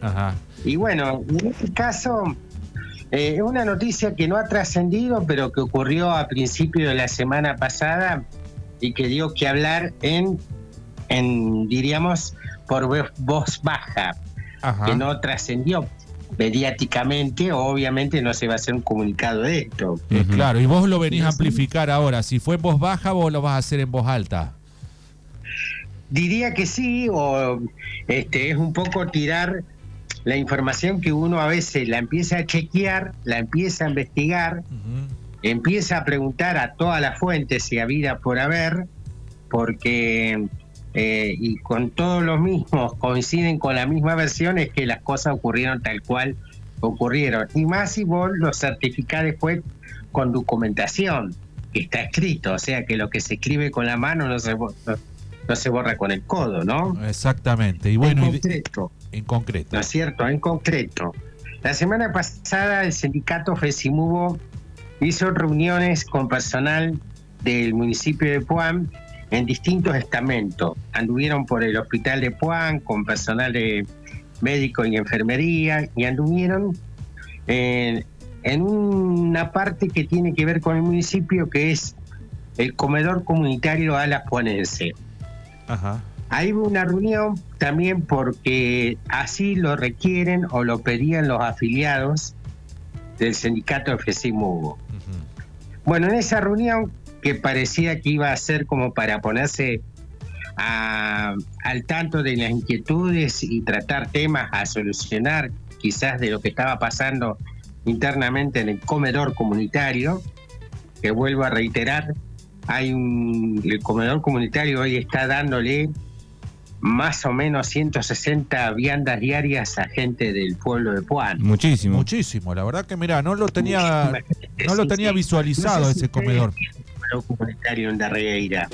Ajá. Y bueno, en este caso eh, es una noticia que no ha trascendido, pero que ocurrió a principio de la semana pasada y que dio que hablar en, en diríamos, por voz baja, Ajá. que no trascendió mediáticamente, obviamente no se va a hacer un comunicado de esto. Eh. Claro, y vos lo venís a amplificar ahora. Si fue en voz baja, vos lo vas a hacer en voz alta. Diría que sí, o este es un poco tirar la información que uno a veces la empieza a chequear, la empieza a investigar, empieza a preguntar a todas las fuentes si habida por haber, porque eh, y con todos los mismos coinciden con la misma versión es que las cosas ocurrieron tal cual ocurrieron. Y más si vos lo certificás después con documentación, que está escrito, o sea que lo que se escribe con la mano no se, no, no se borra con el codo, ¿no? Exactamente. Y bueno, en concreto. en concreto. ¿no es cierto? En concreto, la semana pasada el sindicato FESIMUBO hizo reuniones con personal del municipio de Puan en distintos estamentos. Anduvieron por el hospital de Puan con personal de médico y enfermería y anduvieron en, en una parte que tiene que ver con el municipio que es el comedor comunitario Alas Puanense. Ajá. Hubo una reunión también porque así lo requieren o lo pedían los afiliados del sindicato FC Mugo. Ujú. Bueno, en esa reunión que parecía que iba a ser como para ponerse a- al tanto de las inquietudes y tratar temas a solucionar quizás de lo que estaba pasando internamente en el comedor comunitario, que vuelvo a reiterar, hay un, el comedor comunitario hoy está dándole más o menos 160 viandas diarias a gente del pueblo de Puan. Muchísimo. Muchísimo. La verdad que, mira, no lo tenía, no lo tenía visualizado No sé si ese comedor. comunitario en Darreira.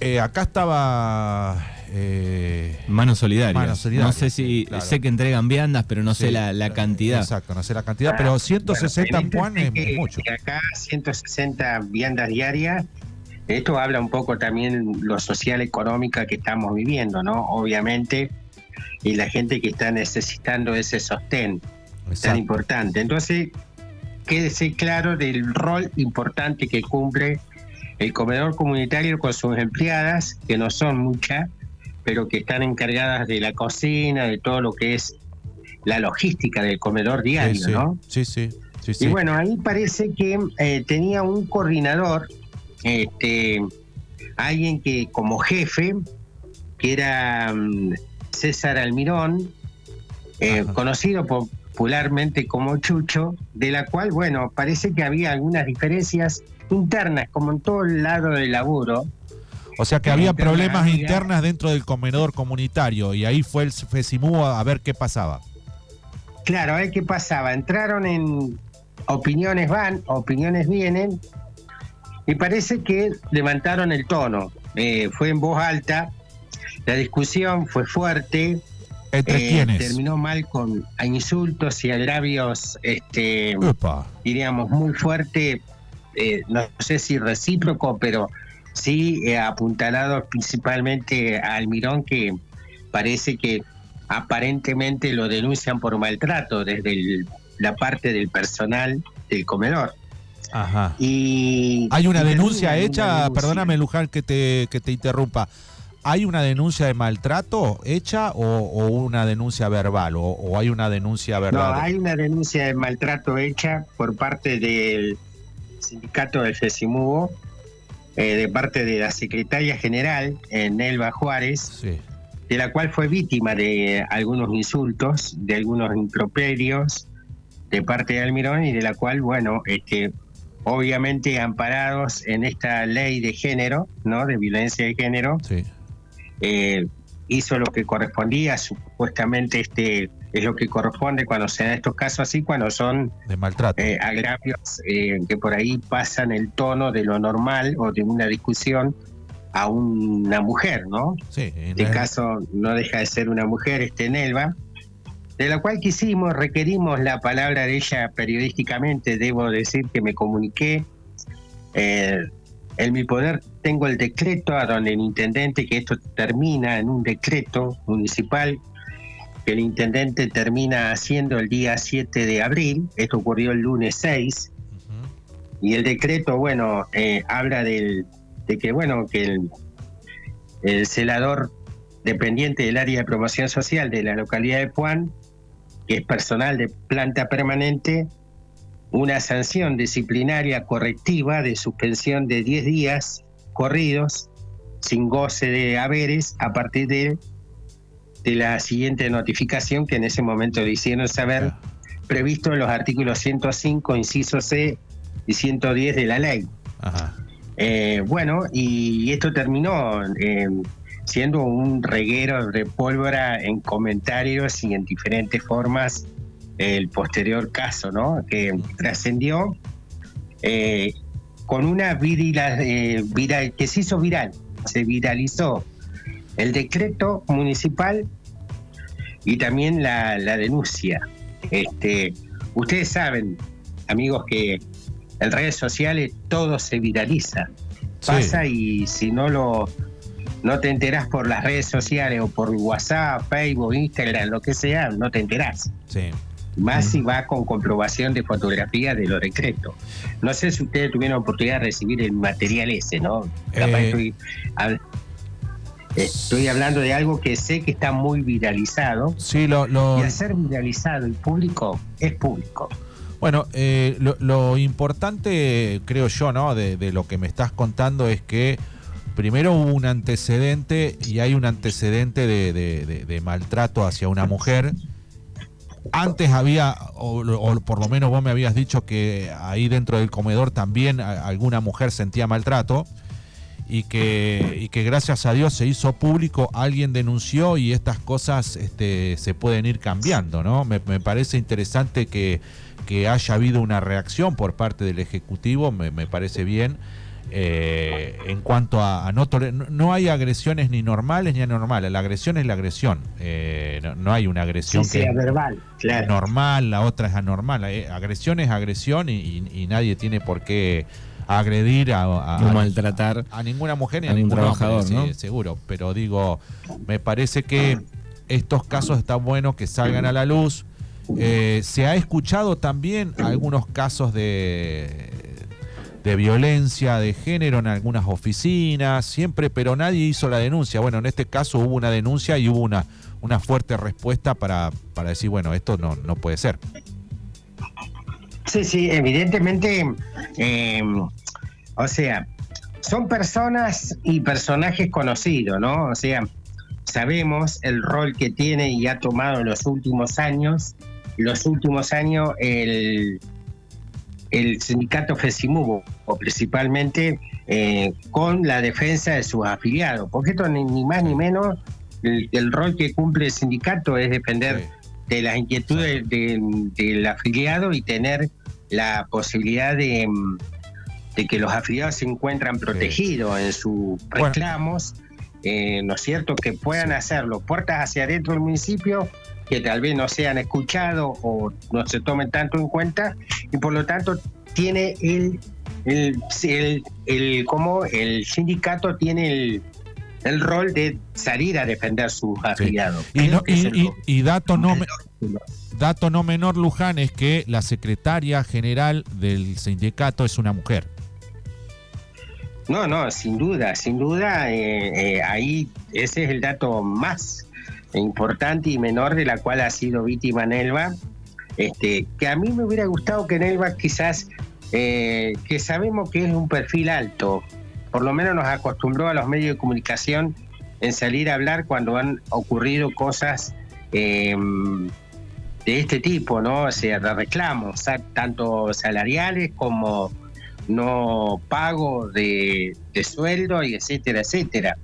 Eh, acá estaba. eh, Manos solidarias. Manos solidarias, No sé si. claro. Sé que entregan viandas, pero no sé la, la cantidad. Exacto, no sé la cantidad, pero 160 en Bueno, Puan es, que- es mucho. acá 160 viandas diarias. Esto habla un poco también lo social económica que estamos viviendo, ¿no? Obviamente, y la gente que está necesitando ese sostén tan Exacto. importante. Entonces, quédese claro del rol importante que cumple el comedor comunitario con sus empleadas, que no son muchas, pero que están encargadas de la cocina, de todo lo que es la logística del comedor diario, sí, sí, ¿no? sí, sí, sí, sí. Y bueno, ahí parece que eh, tenía un coordinador, este, alguien que como jefe, que era mm, César Almirón, eh, conocido popularmente como Chucho, de la cual, bueno, parece que había algunas diferencias internas, como en todo el lado del laburo. o sea que había problemas había- internas dentro del comedor comunitario y ahí fue el FESIMU a ver qué pasaba. Claro, a ver qué pasaba. Entraron en opiniones van, opiniones vienen, y parece que levantaron el tono. Eh, fue en voz alta, la discusión fue fuerte, ¿Entre eh, quiénes? terminó mal con insultos y agravios, este, diríamos, muy fuerte, eh, no sé si recíproco, pero sí eh, apuntalados principalmente a Almirón, que parece que aparentemente lo denuncian por maltrato desde el- la parte del personal del comedor. Ajá. Y ¿Hay una y denuncia hecha? una denuncia. Perdóname, Luján, que te, que te interrumpa. ¿Hay una denuncia de maltrato hecha o, o una denuncia verbal? O, o hay una denuncia No, verdad? hay una denuncia de maltrato hecha por parte del sindicato del FESIMUBO, eh, de parte de la secretaria general, eh, Nelva Juárez, Sí. de la cual fue víctima de algunos insultos, de algunos improperios de parte de Almirón y de la cual, bueno, este, obviamente amparados en esta ley de género, ¿no? De violencia de género, Sí. eh, hizo lo que correspondía, supuestamente este es lo que corresponde cuando se dan estos casos así, cuando son De maltrato. eh, agravios eh, que por ahí pasan el tono de lo normal o de una discusión a una mujer, ¿no? sí. en este caso no deja de ser una mujer, este Nelva, de la cual quisimos, requerimos la palabra de ella periodísticamente, debo decir que me comuniqué. Eh, en mi poder tengo el decreto a donde el intendente, que esto termina en un decreto municipal, que el intendente termina haciendo el día 7 de abril, esto ocurrió el lunes 6, y el decreto, bueno, eh, habla del, de que, bueno, que el, el celador dependiente del área de promoción social de la localidad de Puan, que es personal de planta permanente, una sanción disciplinaria correctiva de suspensión de 10 días corridos sin goce de haberes a partir de, de la siguiente notificación que en ese momento le hicieron saber, previsto en los artículos 105, inciso C y 110 de la ley. Eh, bueno, y esto terminó eh, siendo un reguero de pólvora en comentarios y en diferentes formas el posterior caso, ¿no? Que trascendió eh, con una viral, que se hizo viral, se viralizó el decreto municipal y también la, denuncia. Este, ustedes saben, amigos, que en redes sociales todo se viraliza. Pasa y si no lo no te enterás por las redes sociales o por WhatsApp, Facebook, Instagram, lo que sea, no te enterás. Sí. Más si va con comprobación de fotografía de los decretos. No sé si ustedes tuvieron oportunidad de recibir el material ese, ¿no? Eh. estoy, hablando de algo que sé que está muy viralizado. Sí, lo, lo... Y hacer viralizado el público es público. Bueno, eh, lo, importante, creo yo, ¿no? De, de, lo que me estás contando es que primero hubo un antecedente y hay un antecedente de, maltrato hacia una mujer. Antes había, o, por lo menos vos me habías dicho que ahí dentro del comedor también alguna mujer sentía maltrato y que, y que gracias a Dios se hizo público, alguien denunció y estas cosas este, se pueden ir cambiando, ¿no? Me, parece interesante que, haya habido una reacción por parte del Ejecutivo, me, me parece bien eh, en cuanto a, no, no hay agresiones ni normales ni anormales, la agresión es la agresión, eh, no, hay una agresión que sea verbal, es normal, la otra es anormal, eh, agresión es agresión y, nadie tiene por qué agredir a, maltratar a, ninguna mujer ni a, ningún trabajador, seguro, pero digo, me parece que estos casos están buenos que salgan a la luz. se ha escuchado también algunos casos de de violencia de género en algunas oficinas, siempre, pero nadie hizo la denuncia. Bueno, en este caso hubo una denuncia y hubo una, una fuerte respuesta para, para decir, bueno, esto no, no puede ser. Sí, sí, evidentemente, eh, o sea, son personas y personajes conocidos, ¿no? O sea, sabemos el rol que tiene y ha tomado en los últimos años, los últimos años el el sindicato FESIMUBO, principalmente eh, con la defensa de sus afiliados, porque esto ni, más ni menos el, rol que cumple el sindicato es defender de las inquietudes del afiliado y tener la posibilidad de, de, que los afiliados se encuentran protegidos en sus reclamos, eh, ¿no es cierto? Que puedan hacerlo puertas hacia adentro del municipio que tal vez no sean escuchados o no se tomen tanto en cuenta y por lo tanto tiene el, el, el, como el sindicato tiene el, el rol de salir a defender sus afiliados. Y, dato no dato no menor, Luján, es que la secretaria general del sindicato es una mujer. No, no, sin duda, sin duda, eh, eh, ahí ese es el dato más importante y menor de la cual ha sido víctima Nelva. Este, que a mí me hubiera gustado que Nelva quizás, eh, que sabemos que es un perfil alto, por lo menos nos acostumbró a los medios de comunicación en salir a hablar cuando han ocurrido cosas em, de este tipo, ¿no? O sea, de reclamos, tanto salariales como no pago de, de sueldo y etcétera, etcétera.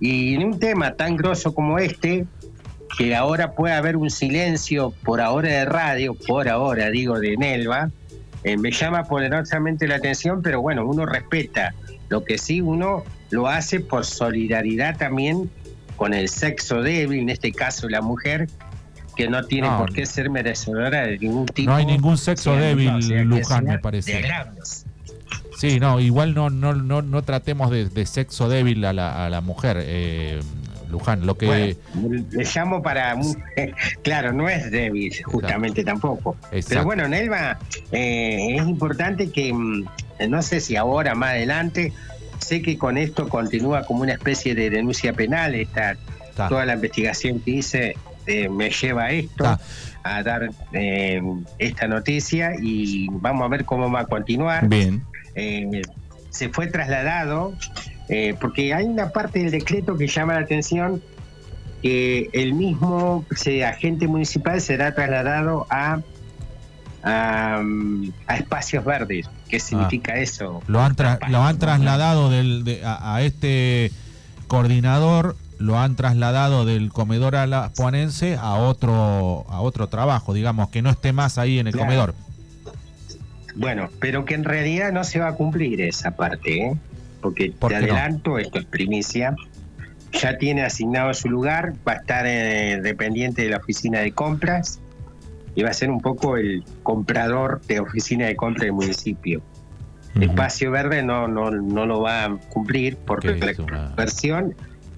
Y en un tema tan grosso como este, que ahora puede haber un silencio por ahora de radio, por ahora digo de Nelva, eh, me llama poderosamente la atención, pero bueno, uno respeta. Lo que sí uno lo hace por solidaridad también con el sexo débil, en este caso la mujer, que no tiene por qué ser merecedora de ningún tipo. No hay ningún sexo débil, Luján, me parece. Sí, no, igual no, no, no, no tratemos de, sexo débil a la, a la mujer. Eh, Luján. Lo que. le llamo para. claro, no es débil, justamente tampoco. Pero bueno, Nelva, eh, es importante que. Mm, no sé si ahora, más adelante, sé que con esto continúa como una especie de denuncia penal. Esta, Toda la investigación que hice eh, me lleva a esto, a dar eh, esta noticia y vamos a ver cómo va a continuar. Bien. Se fue trasladado eh, porque hay una parte del decreto que llama la atención que el mismo agente municipal será trasladado a, a, espacios verdes. ¿Qué significa ah. eso? Lo han, lo han trasladado del, a, este coordinador, lo han trasladado del comedor a la ponense a otro, a otro trabajo, digamos, que no esté más ahí en el comedor. Bueno, pero que en realidad no se va a cumplir esa parte, ¿eh? porque te adelanto, esto es primicia, ya tiene asignado su lugar, va a estar eh, dependiente de la oficina de compras y va a ser un poco el comprador de oficina de compras del municipio. Espacio Verde no, no, no lo va a cumplir por la versión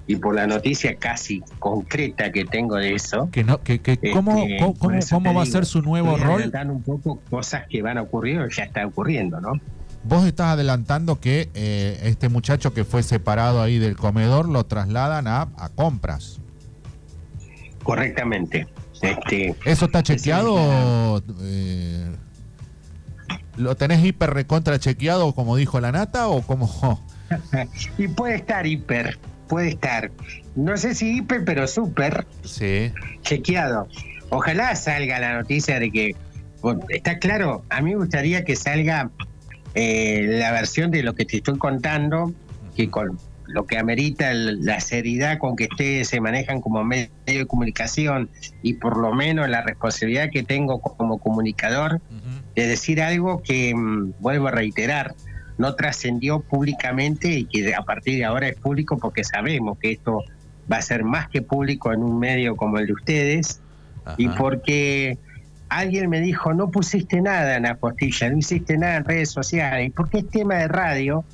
y por la noticia casi concreta que tengo de eso. Que no, que, que ¿Cómo, este, cómo, cómo va a ser su nuevo rol? un poco cosas que van a ocurrir o ya está ocurriendo, ¿no? Vos estás adelantando que eh, este muchacho que fue separado ahí del comedor lo trasladan a, compras. Correctamente. Este, ¿Eso está chequeado? Eh, ¿Lo tenés hiper recontra chequeado como dijo la nata o como... y puede estar hiper, puede estar. No sé si hiper, pero súper sí. chequeado. Ojalá salga la noticia de que... está claro, a mí me gustaría que salga eh, la versión de lo que te estoy contando, que con lo que amerita la seriedad con que ustedes se manejan como medio de comunicación y por lo menos la responsabilidad que tengo como comunicador de decir algo que, mm, vuelvo a reiterar, no trascendió públicamente y que a partir de ahora es público porque sabemos que esto va a ser más que público en un medio como el de ustedes y porque alguien me dijo, no pusiste nada en Apostilla, no hiciste nada en redes sociales, porque es tema de radio,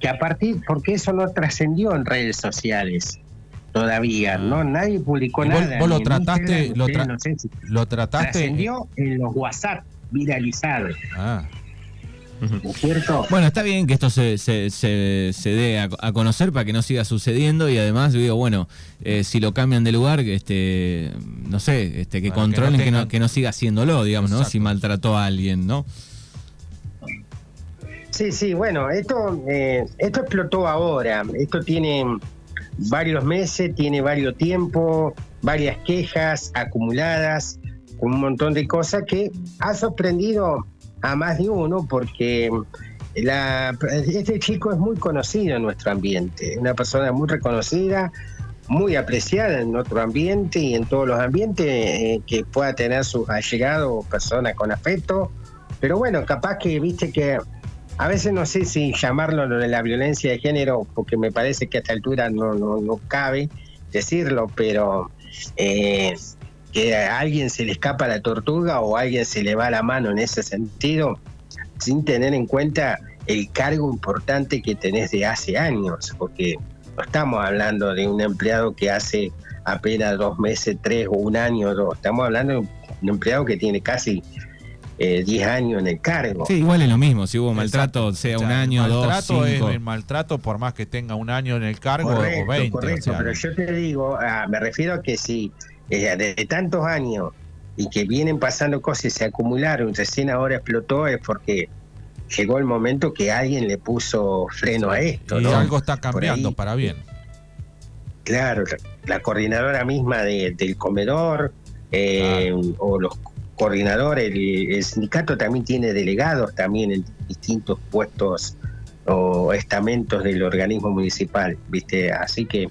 que a partir, porque eso no trascendió en redes sociales todavía, ¿no? Ah. Nadie publicó nada. Vos lo trataste, lo, lo trataste. Trascendió en los WhatsApp viralizados. Ah. Cierto? Bueno, está bien que esto se, se, se, dé a, conocer para que no siga sucediendo y además digo, bueno, eh, si lo cambian de lugar, este, no sé, este, que controlen que no, que no, siga haciéndolo, digamos, ¿no? Si maltrató a alguien, ¿no? Sí, sí, bueno, esto, eh, esto explotó ahora, esto tiene varios meses, tiene varios tiempos, varias quejas acumuladas, un montón de cosas que ha sorprendido a más de uno porque la, este chico es muy conocido en nuestro ambiente, una persona muy reconocida, muy apreciada en nuestro ambiente y en todos los ambientes eh, que pueda tener sus allegados, personas con afecto. Pero bueno, capaz que viste que a veces no sé si llamarlo de la violencia de género, porque me parece que a esta altura no, no, no cabe decirlo, pero eh, que a alguien se le escapa la tortuga o a alguien se le va la mano en ese sentido, sin tener en cuenta el cargo importante que tenés de hace años, porque no estamos hablando de un empleado que hace apenas dos meses, tres o un año, dos, estamos hablando de un empleado que tiene casi eh, 10 años en el cargo. Sí, igual es lo mismo, si hubo maltrato, sea un año, dos, cinco. Es el maltrato por más que tenga un año en el cargo o 20. Correcto, pero yo te digo, ah, me refiero a que si eh, de tantos años y que vienen pasando cosas y se acumularon, recién ahora explotó, es porque llegó el momento que alguien le puso freno a esto. Y algo está cambiando para bien. Claro, la coordinadora misma del comedor eh, o los coordinadores, el, sindicato también tiene delegados también en distintos puestos o estamentos del organismo municipal, ¿viste? Así que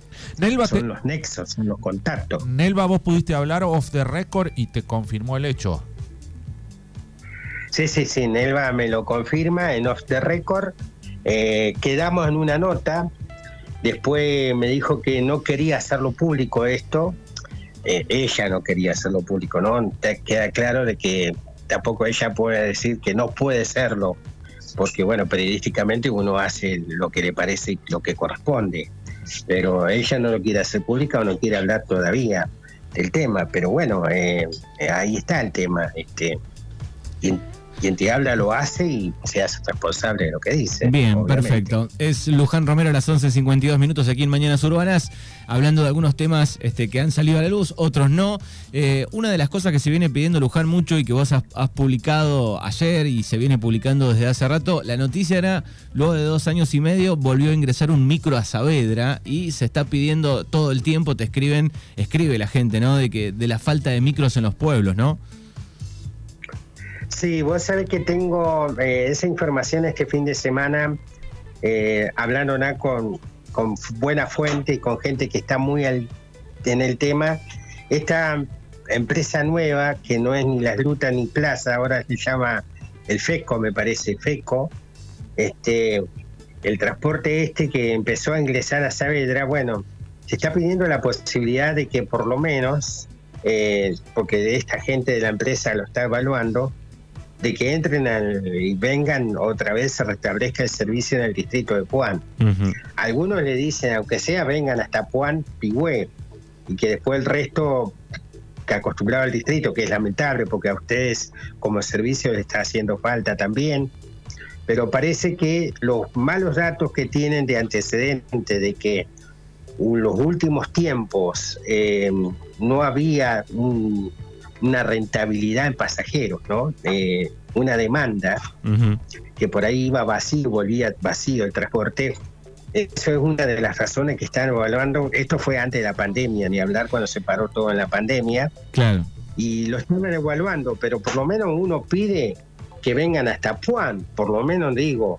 son los nexos, son los contactos. Nelva, vos pudiste hablar off the record y te confirmó el hecho. Sí, sí, sí, Nelva me lo confirma en off the record. Eh, quedamos en una nota, después me dijo que no quería hacerlo público esto, eh, ella no quería hacerlo público, ¿no? Te queda claro de que tampoco ella puede decir que no puede serlo porque bueno, periodísticamente uno hace lo que le parece lo que corresponde. pero ella no lo quiere hacer pública o no quiere hablar todavía del tema, pero bueno, eh, ahí está el tema. Este, quien te habla lo hace y se hace responsable de lo que dice. Bien, perfecto. Es Luján Romero a las 11.52 minutos aquí en Mañanas Urbanas, hablando de algunos temas este, que han salido a la luz, otros no. Eh, una de las cosas que se viene pidiendo Luján mucho y que vos has, publicado ayer y se viene publicando desde hace rato, la noticia era, luego de dos años y medio, volvió a ingresar un micro a Saavedra y se está pidiendo todo el tiempo, te escriben, escribe la gente, ¿no? De que de la falta de micros en los pueblos, ¿no? Sí, vos sabés que tengo eh, esa información este fin de semana, eh, hablando con, con buena fuente y con gente que está muy en el tema. Esta empresa nueva, que no es ni Las Lutas ni Plaza, ahora se llama el FECO, me parece, FECO, este, el transporte este que empezó a ingresar a Saavedra, bueno, se está pidiendo la posibilidad de que por lo menos, eh, porque esta gente de la empresa lo está evaluando, de que entren y vengan otra vez, se restablezca el servicio en el distrito de Puan. Algunos le dicen, aunque sea, vengan hasta Puan, Pigüé, y que después el resto que acostumbrado al distrito, que es lamentable porque a ustedes como servicio les está haciendo falta también, pero parece que los malos datos que tienen de antecedente de que en los últimos tiempos eh, no había un, una rentabilidad en pasajeros, ¿no? Eh, una demanda que por ahí iba vacío, volvía vacío el transporte. Eso es una de las razones que están evaluando. Esto fue antes de la pandemia, ni hablar cuando se paró todo en la pandemia. Claro. Y lo están evaluando, pero por lo menos uno pide que vengan hasta Puan, por lo menos digo,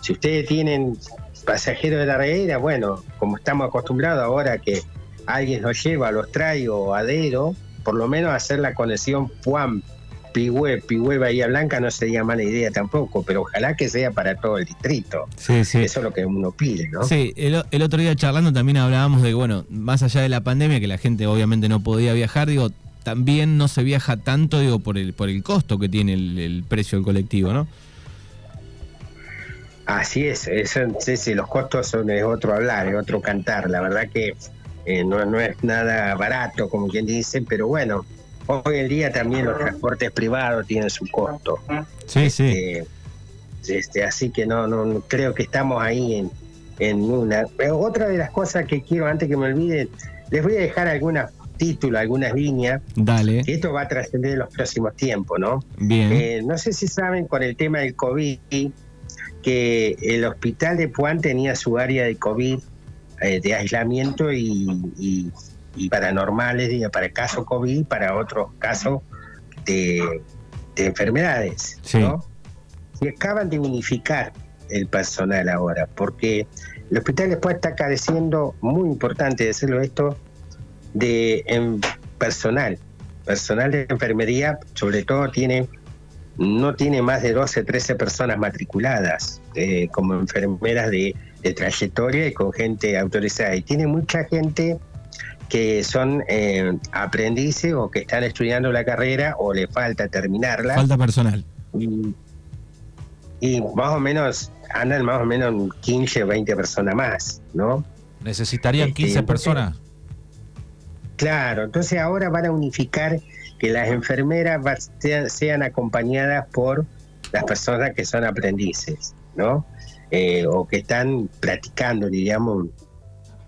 si ustedes tienen pasajeros de la reguera, bueno, como estamos acostumbrados ahora que alguien los lleva, los trae o adero, por lo menos hacer la conexión Puan, Pigüe, Pigüe, Bahía Blanca no sería mala idea tampoco, pero ojalá que sea para todo el distrito. Sí, sí. Eso es lo que uno pide, ¿no? Sí, el, otro día charlando también hablábamos de, bueno, más allá de la pandemia, que la gente obviamente no podía viajar, digo, también no se viaja tanto, digo, por el, por el costo que tiene el, precio del colectivo, ¿no? Así es, eso, sí, sí, los costos son es otro hablar, es otro cantar. La verdad que eh, no, no es nada barato, como quien dice, pero bueno, hoy en día también los transportes privados tienen su costo. Sí, sí. Este, este, así que no, no creo que estamos ahí en, en una. Pero otra de las cosas que quiero, antes que me olvide, les voy a dejar algunos títulos, algunas líneas. Dale. Que esto va a trascender en los próximos tiempos, ¿no? Bien. Eh, no sé si saben con el tema del COVID que el hospital de Puan tenía su área de COVID eh, de aislamiento y, paranormales, para el caso COVID, para otros casos de, enfermedades. Y acaban de unificar el personal ahora, porque el hospital después está careciendo, muy importante decirlo esto, de personal. Personal de enfermería, sobre todo, tiene no tiene más de 12, 13 personas matriculadas eh, como enfermeras de de trayectoria y con gente autorizada. Y tiene mucha gente que son eh, aprendices o que están estudiando la carrera o le falta terminarla. Falta personal. Y, más o menos andan más o menos 15 o 20 personas más, ¿no? ¿Necesitarían 15 este, personas? Claro, entonces ahora van a unificar que las enfermeras sean acompañadas por las personas que son aprendices, ¿no? Eh, o que están practicando, diríamos,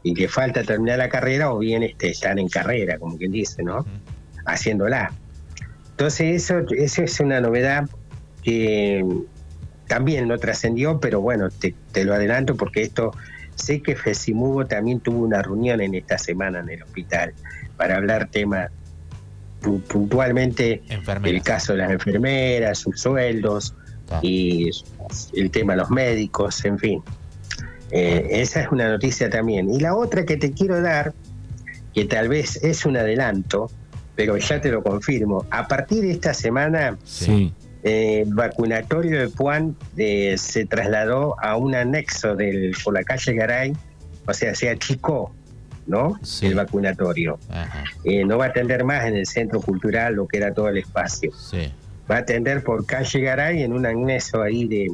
y que falta terminar la carrera, o bien este, están en carrera, como quien dice, ¿no? Haciéndola. Entonces, eso, eso es una novedad que también no trascendió, pero bueno, te, lo adelanto porque esto, sé que Fesimugo también tuvo una reunión en esta semana en el hospital para hablar temas puntualmente el caso de las enfermeras, sus sueldos, y el tema de los médicos, en fin. Eh, esa es una noticia también. Y la otra que te quiero dar, que tal vez es un adelanto, pero ya te lo confirmo, a partir de esta semana, eh, el vacunatorio de Puan eh, se trasladó a un anexo del, por la calle Garay, o sea, se achicó, ¿no? El vacunatorio. no va a atender más en el centro cultural lo que era todo el espacio. Sí va a atender por calle Garay en un anexo ahí de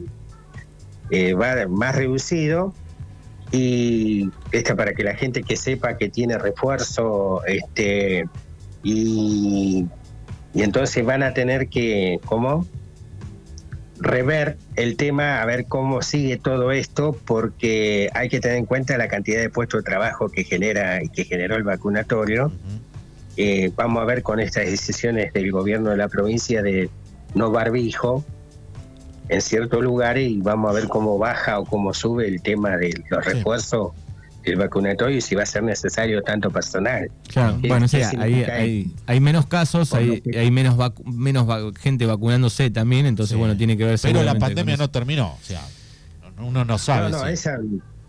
eh, va más reducido y esta para que la gente que sepa que tiene refuerzo, este, y, y entonces van a tener que, ¿cómo? Rever el tema, a ver cómo sigue todo esto, porque hay que tener en cuenta la cantidad de puestos de trabajo que genera y que generó el vacunatorio. Eh, vamos a ver con estas decisiones del gobierno de la provincia de no barbijo en ciertos lugares y vamos a ver cómo baja o cómo sube el tema de los refuerzos el vacunatorio y si va a ser necesario tanto personal. Claro, bueno, sí, hay, hay, menos casos, hay, hay menos menos gente vacunándose también, entonces bueno, tiene que ver Pero la pandemia no terminó, o sea, uno no sabe. No, no, esa,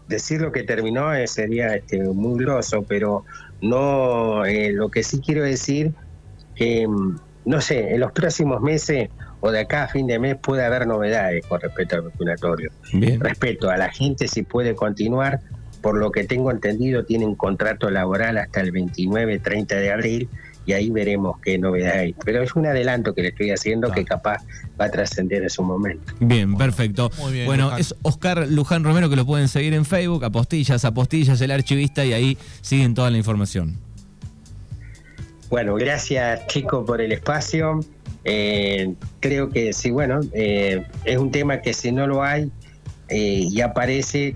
decir lo que terminó eh, sería este, muy groso, pero no, eh, lo que sí quiero decir que, mm, no sé, en los próximos meses o de acá a fin de mes puede haber novedades con respecto al vacunatorio. Bien. Respeto a la gente si puede continuar, por lo que tengo entendido, tienen contrato laboral hasta el 29-30 de abril y ahí veremos qué novedad hay. Pero es un adelanto que le estoy haciendo que capaz va a trascender en su momento. Bien, perfecto. bueno, es Oscar Luján Romero que lo pueden seguir en Facebook, Apostillas, Apostillas, el archivista, y ahí siguen toda la información. Bueno, gracias chicos por el espacio. Eh, creo que sí, bueno, eh, es un tema que si no lo hay eh, y aparece,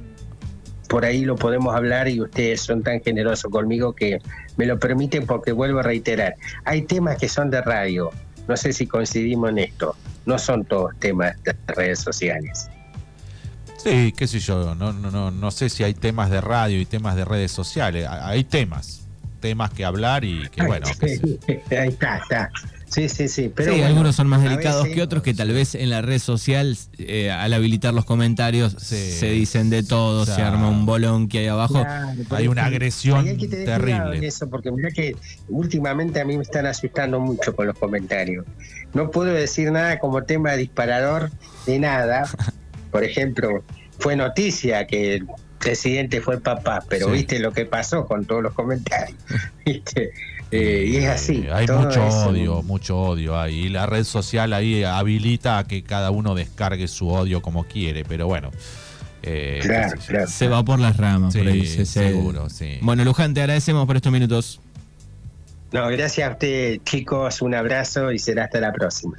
por ahí lo podemos hablar y ustedes son tan generosos conmigo que me lo permiten porque vuelvo a reiterar, hay temas que son de radio, no sé si coincidimos en esto, no son todos temas de redes sociales. Sí, qué sé yo, no, no, no, no sé si hay temas de radio y temas de redes sociales, hay temas, temas que hablar y que bueno. Ahí está, está. Sí, sí, sí. Pero sí, algunos son más delicados que otros que tal vez en la red social, eh, al habilitar los comentarios, se dicen de todo, se arma un bolón que hay abajo. hay una agresión hay que terrible. eso, porque mira que últimamente a mí me están asustando mucho con los comentarios. No puedo decir nada como tema disparador de nada. Por ejemplo, fue noticia que el presidente fue el papá, pero viste lo que pasó con todos los comentarios. ¿Viste? Eh, y es así. hay mucho odio, mucho odio ahí. Y la red social ahí habilita a que cada uno descargue su odio como quiere, pero bueno. Eh, se va por las ramas, por ahí. seguro, sí. Bueno, Luján, te agradecemos por estos minutos. No, gracias a usted, chicos. Un abrazo y será hasta la próxima.